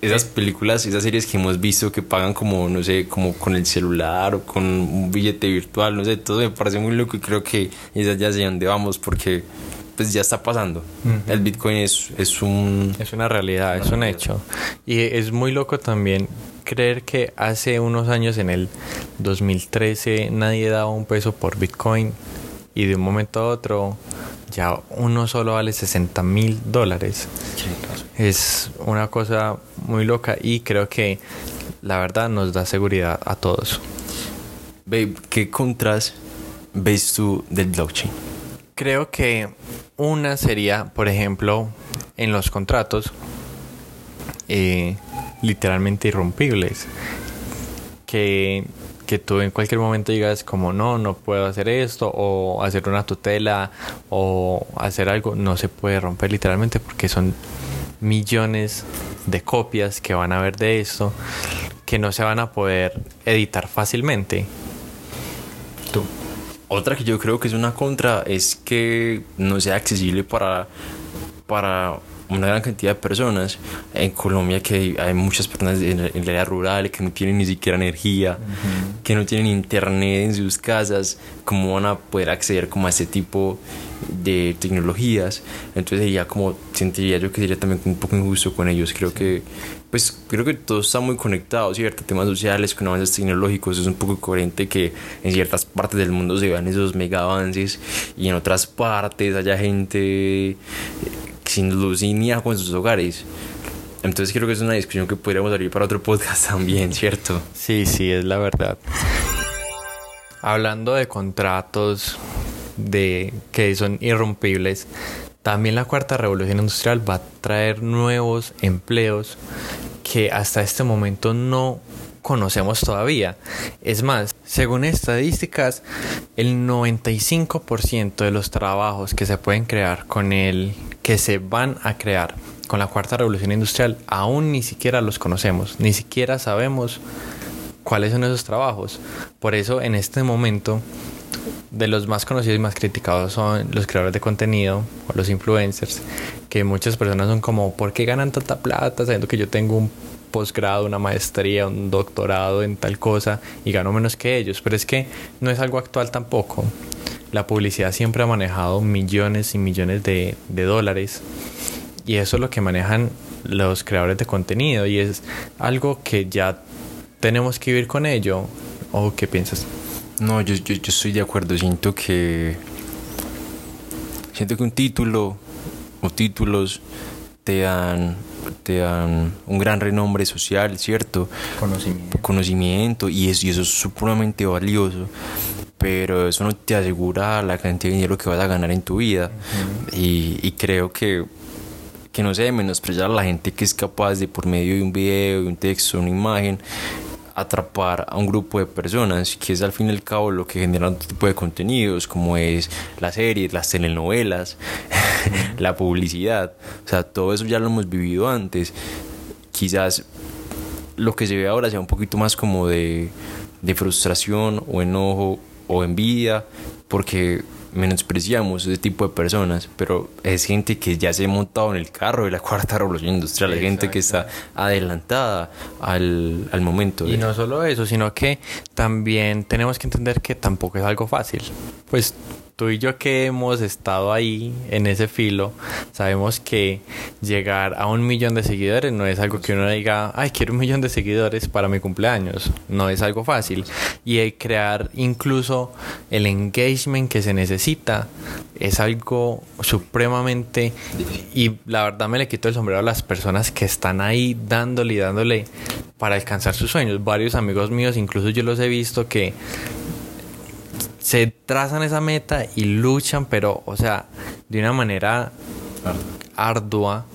esas películas, esas series que hemos visto que pagan como, no sé, como con el celular o con un billete virtual, no sé, todo me parece muy loco y creo que esas ya sé dónde vamos porque pues ya está pasando. El Bitcoin es, es un... Es una realidad, es un hecho. Y es muy loco también creer que hace unos años, en el 2013, nadie daba un peso por Bitcoin y de un momento a otro ya uno solo vale 60 mil dólares. Es una cosa muy loca y creo que la verdad nos da seguridad a todos. Babe, ¿qué contras ves tú del blockchain? Creo que una sería, por ejemplo, en los contratos eh, literalmente irrompibles. Que que tú en cualquier momento digas como no, no puedo hacer esto o hacer una tutela o hacer algo, no se puede romper literalmente porque son millones de copias que van a haber de esto que no se van a poder editar fácilmente. Tú. Otra que yo creo que es una contra es que no sea accesible para para una gran cantidad de personas en Colombia que hay muchas personas en, el área rural que no tienen ni siquiera energía, que no tienen internet en sus casas, ¿cómo van a poder acceder como a ese tipo de tecnologías? Entonces ya como sentiría yo que sería también un poco injusto con ellos. Creo que pues creo que todo está muy conectado, ¿cierto? Temas sociales con avances tecnológicos, es un poco coherente que en ciertas partes del mundo se vean esos mega avances y en otras partes haya gente sin luz ni agua en sus hogares. Entonces creo que es una discusión que podríamos abrir para otro podcast también, ¿cierto? Sí, sí, es la verdad. Hablando de contratos de que son irrompibles, también la cuarta revolución industrial va a traer nuevos empleos que hasta este momento no conocemos todavía. Es más, según estadísticas, el 95% de los trabajos que se pueden crear con el que se van a crear con la cuarta revolución industrial aún ni siquiera los conocemos, ni siquiera sabemos cuáles son esos trabajos. Por eso en este momento de los más conocidos y más criticados son los creadores de contenido o los influencers, que muchas personas son como, ¿por qué ganan tanta plata sabiendo que yo tengo un posgrado, una maestría, un doctorado en tal cosa y gano menos que ellos? Pero es que no es algo actual tampoco. La publicidad siempre ha manejado millones y millones de, dólares y eso es lo que manejan los creadores de contenido y es algo que ya tenemos que vivir con ello. O qué piensas no yo, yo, estoy de acuerdo. Siento que siento que un título o títulos te dan te dan un gran renombre social, ¿cierto? Conocimiento. Conocimiento y, es, y eso es supremamente valioso pero eso no te asegura la cantidad de dinero que vas a ganar en tu vida. y, y, creo que, que no se debe menospreciar a la gente que es capaz de, por medio de un video, de un texto, una imagen, atrapar a un grupo de personas, que es al fin y al cabo lo que genera otro tipo de contenidos, como es las series, las telenovelas, la publicidad. O sea, todo eso ya lo hemos vivido antes. Quizás lo que se ve ahora sea un poquito más como de, de frustración o enojo o envidia, porque menospreciamos ese tipo de personas, pero es gente que ya se ha montado en el carro de la cuarta revolución industrial, hay gente que está adelantada al, al momento. Y no solo eso, sino que también tenemos que entender que tampoco es algo fácil. Pues tú y yo que hemos estado ahí en ese filo, sabemos que llegar a un millón de seguidores no es algo que uno diga, ay, quiero un millón de seguidores para mi cumpleaños. No es algo fácil. Y crear incluso el engagement que se necesita es algo supremamente... Y la verdad me le quito el sombrero a las personas que están ahí dándole y dándole para alcanzar sus sueños. Varios amigos míos, incluso yo los he visto que se trazan esa meta y luchan, pero, o sea, de una manera ardua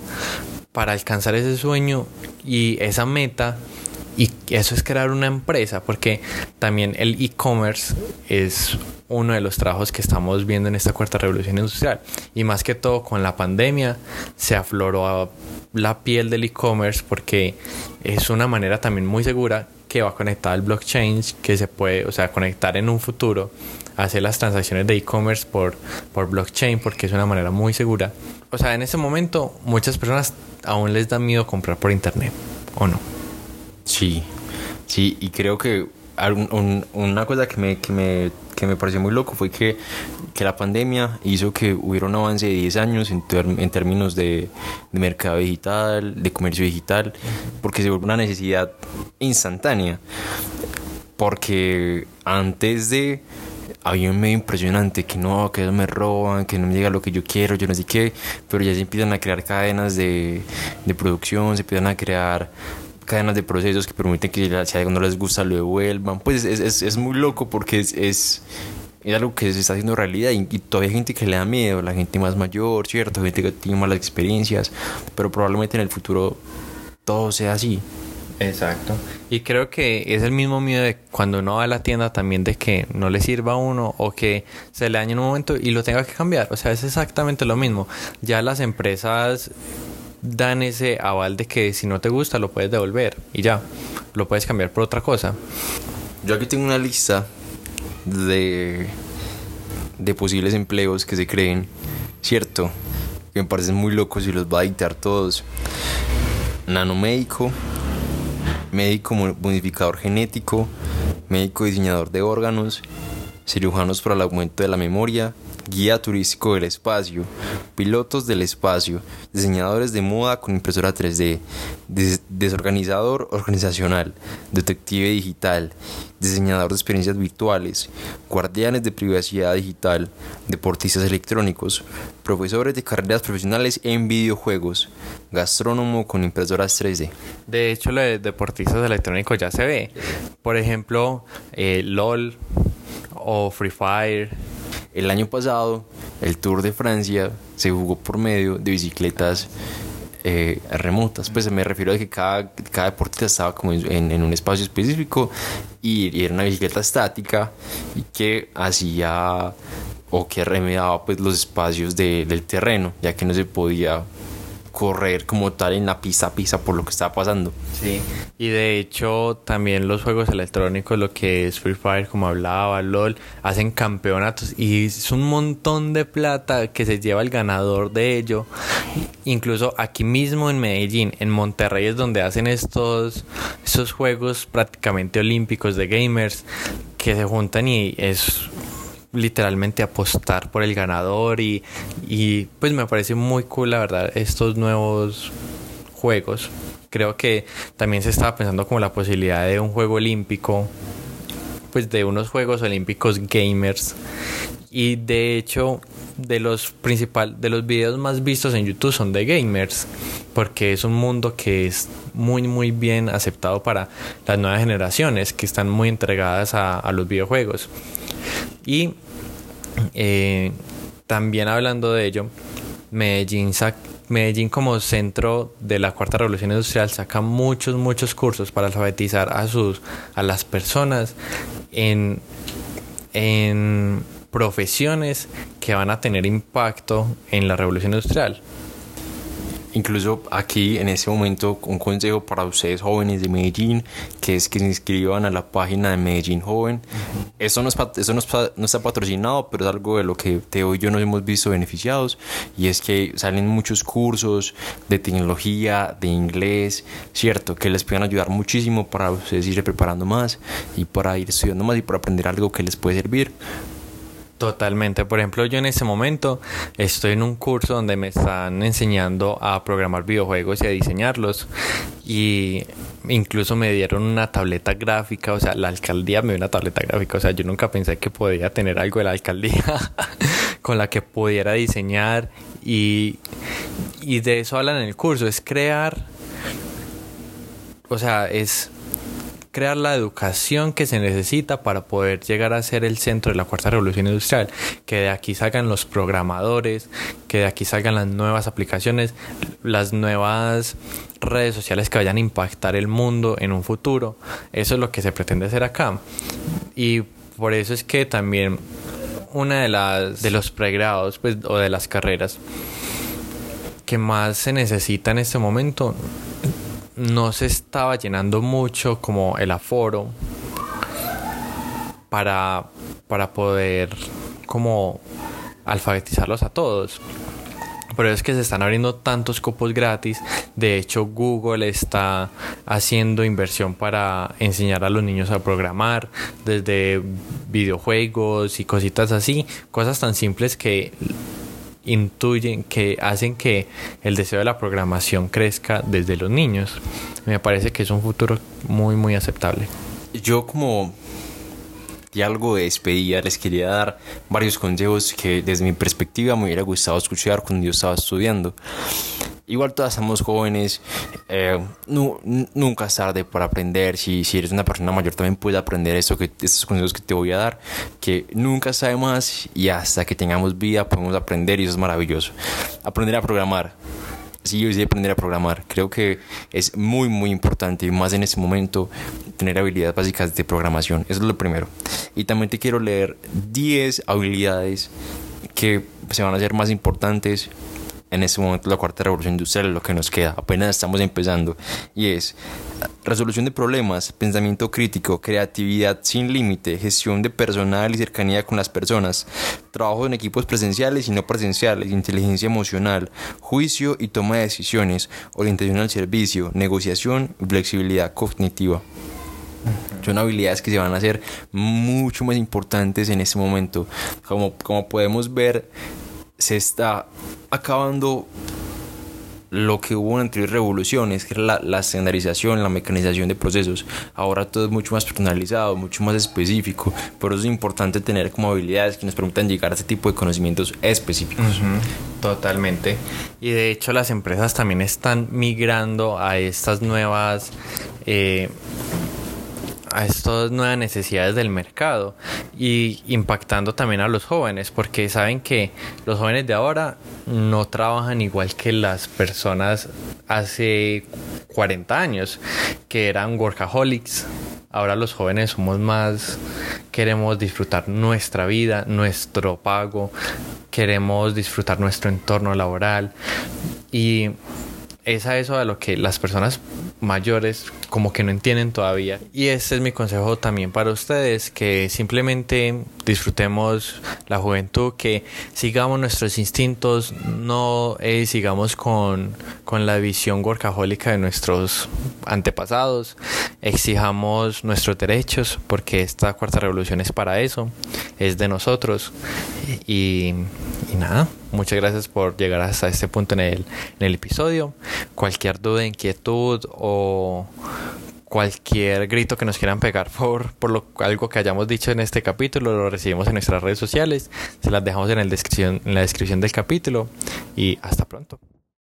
para alcanzar ese sueño y esa meta. Y eso es crear una empresa, porque también el e-commerce es uno de los trabajos que estamos viendo en esta cuarta revolución industrial. Y más que todo con la pandemia se afloró la piel del e-commerce porque es una manera también muy segura que va conectada al blockchain, que se puede, o sea, conectar en un futuro hacer las transacciones de e-commerce por, por blockchain porque es una manera muy segura. O sea, en ese momento muchas personas aún les da miedo comprar por internet, ¿o no? Sí, sí, y creo que una cosa que me, que, me, que me pareció muy loco fue que, que, la pandemia hizo que hubiera un avance de 10 años en, términos de, de, mercado digital, de comercio digital, porque se vuelve una necesidad instantánea. Porque antes de había un medio impresionante que no, que me roban, que no me llega lo que yo quiero, yo no sé qué, pero ya se empiezan a crear cadenas de, de producción, se empiezan a crear cadenas de procesos que permiten que si algo no les gusta lo devuelvan. Pues es, es, es muy loco porque es, es, es, algo que se está haciendo realidad y, y, todavía hay gente que le da miedo, la gente más mayor, ¿cierto? Gente que tiene malas experiencias, pero probablemente en el futuro todo sea así. Exacto. Y creo que es el mismo miedo de cuando uno va a la tienda también de que no le sirva a uno o que se le dañe en un momento y lo tenga que cambiar. O sea, es exactamente lo mismo. Ya las empresas dan ese aval de que si no te gusta lo puedes devolver y ya, lo puedes cambiar por otra cosa. Yo aquí tengo una lista de, de posibles empleos que se creen, ¿cierto? Que me parecen muy locos y los va a dictar todos. Nanomédico, médico modificador genético, médico diseñador de órganos, cirujanos para el aumento de la memoria, guía turístico del espacio, pilotos del espacio, diseñadores de moda con impresora 3D, desorganizador organizacional, detective digital, diseñador de experiencias virtuales, guardianes de privacidad digital, deportistas electrónicos, profesores de carreras profesionales en videojuegos, gastrónomo con impresoras 3D. De hecho, lo de deportistas electrónicos ya se ve. Por ejemplo, eh, LOL o Free Fire el año pasado, el Tour de Francia se jugó por medio de bicicletas eh, remotas. Pues me refiero a que cada, cada deportista estaba como en, un espacio específico y, era una bicicleta estática y que hacía o que remediaba pues los espacios del terreno, ya que no se podía correr como tal en la pista a por lo que estaba pasando. Sí. Y de hecho también los juegos electrónicos, lo que es Free Fire, como hablaba, LOL, hacen campeonatos y es un montón de plata que se lleva el ganador de ello. Incluso aquí mismo en Medellín, en Monterrey es donde hacen estos, estos juegos prácticamente olímpicos de gamers que se juntan y es literalmente apostar por el ganador y, y pues me parece muy cool la verdad estos nuevos juegos. Creo que también se estaba pensando como la posibilidad de un juego olímpico, pues de unos Juegos Olímpicos gamers. Y de hecho, de los principal, de los videos más vistos en YouTube son de gamers, porque es un mundo que es muy muy bien aceptado para las nuevas generaciones que están muy entregadas a, a los videojuegos. Y eh, también hablando de ello, Medellín, Medellín como centro de la cuarta revolución industrial saca muchos, muchos cursos para alfabetizar a, sus, a las personas en, en profesiones que van a tener impacto en la revolución industrial. Incluso aquí en este momento un consejo para ustedes jóvenes de Medellín, que es que se inscriban a la página de Medellín Joven. Esto, no, no, está patrocinado, pero es algo de lo que Teo y yo nos hemos visto beneficiados. Y es que salen muchos cursos de tecnología, de inglés, ¿cierto? Que les pueden ayudar muchísimo para ustedes ir preparando más y para ir estudiando más y para aprender algo que les puede servir Totalmente. Por ejemplo, yo en este momento estoy en un curso donde me están enseñando a programar videojuegos y a diseñarlos. Y incluso me dieron una tableta gráfica, o sea, la alcaldía me dio una tableta gráfica, o sea, yo nunca pensé que podía tener algo de la alcaldía con la que pudiera diseñar y, y de eso hablan en el curso, es crear, o sea, es crear la educación que se necesita para poder llegar a ser el centro de la cuarta revolución industrial, que de aquí salgan los programadores, que de aquí salgan las nuevas aplicaciones, las nuevas redes sociales que vayan a impactar el mundo en un futuro. Eso es lo que se pretende hacer acá. Y por eso es que también una de las de los pregrados pues, o de las carreras que más se necesita en este momento no se estaba llenando mucho como el aforo para, para poder como alfabetizarlos a todos. Pero es que se están abriendo tantos cupos gratis. De hecho, Google está haciendo inversión para enseñar a los niños a programar, desde videojuegos y cositas así. Cosas tan simples que intuyen, que hacen que el deseo de la programación crezca desde los niños. Me parece que es un futuro muy, muy aceptable. Yo como algo de despedida les quería dar varios consejos que desde mi perspectiva me hubiera gustado escuchar cuando yo estaba estudiando. Igual todas somos jóvenes, eh, nunca es tarde para aprender. Si, si eres una persona mayor también puedes aprender eso que, estos consejos que te voy a dar, que nunca sabe más y hasta que tengamos vida podemos aprender y eso es maravilloso. Aprender a programar. Sí, yo sí aprender a programar. Creo que es muy, muy importante, y más en este momento, tener habilidades básicas de programación. Eso es lo primero. Y también te quiero leer 10 habilidades que se van a hacer más importantes en este momento la cuarta revolución industrial es lo que nos queda, apenas estamos empezando, y es resolución de problemas, pensamiento crítico, creatividad sin límite, gestión de personal y cercanía con las personas, trabajo en equipos presenciales y no presenciales, inteligencia emocional, juicio y toma de decisiones, orientación al servicio, negociación y flexibilidad cognitiva. Son habilidades que se van a hacer mucho más importantes en este momento. Como, como podemos ver, se está acabando lo que hubo en anteriores revoluciones, que era la, estandarización, la mecanización de procesos. Ahora todo es mucho más personalizado, mucho más específico. Por eso es importante tener como habilidades que nos permitan llegar a ese tipo de conocimientos específicos. Totalmente. Y de hecho las empresas también están migrando a estas nuevas... Eh, a estas nuevas necesidades del mercado y impactando también a los jóvenes porque saben que los jóvenes de ahora no trabajan igual que las personas hace 40 años que eran workaholics. Ahora los jóvenes somos más queremos disfrutar nuestra vida nuestro pago queremos disfrutar nuestro entorno laboral y es a eso a lo que las personas mayores como que no entienden todavía. Y ese es mi consejo también para ustedes, que simplemente disfrutemos la juventud, que sigamos nuestros instintos, no eh, sigamos con, con la visión workahólica de nuestros antepasados, exijamos nuestros derechos, porque esta cuarta revolución es para eso, es de nosotros. Y nada, muchas gracias por llegar hasta este punto en el, en el episodio. Cualquier duda, inquietud o cualquier grito que nos quieran pegar por, por lo, algo que hayamos dicho en este capítulo, lo recibimos en nuestras redes sociales. Se las dejamos en, el descripción, en la descripción del capítulo. Y hasta pronto.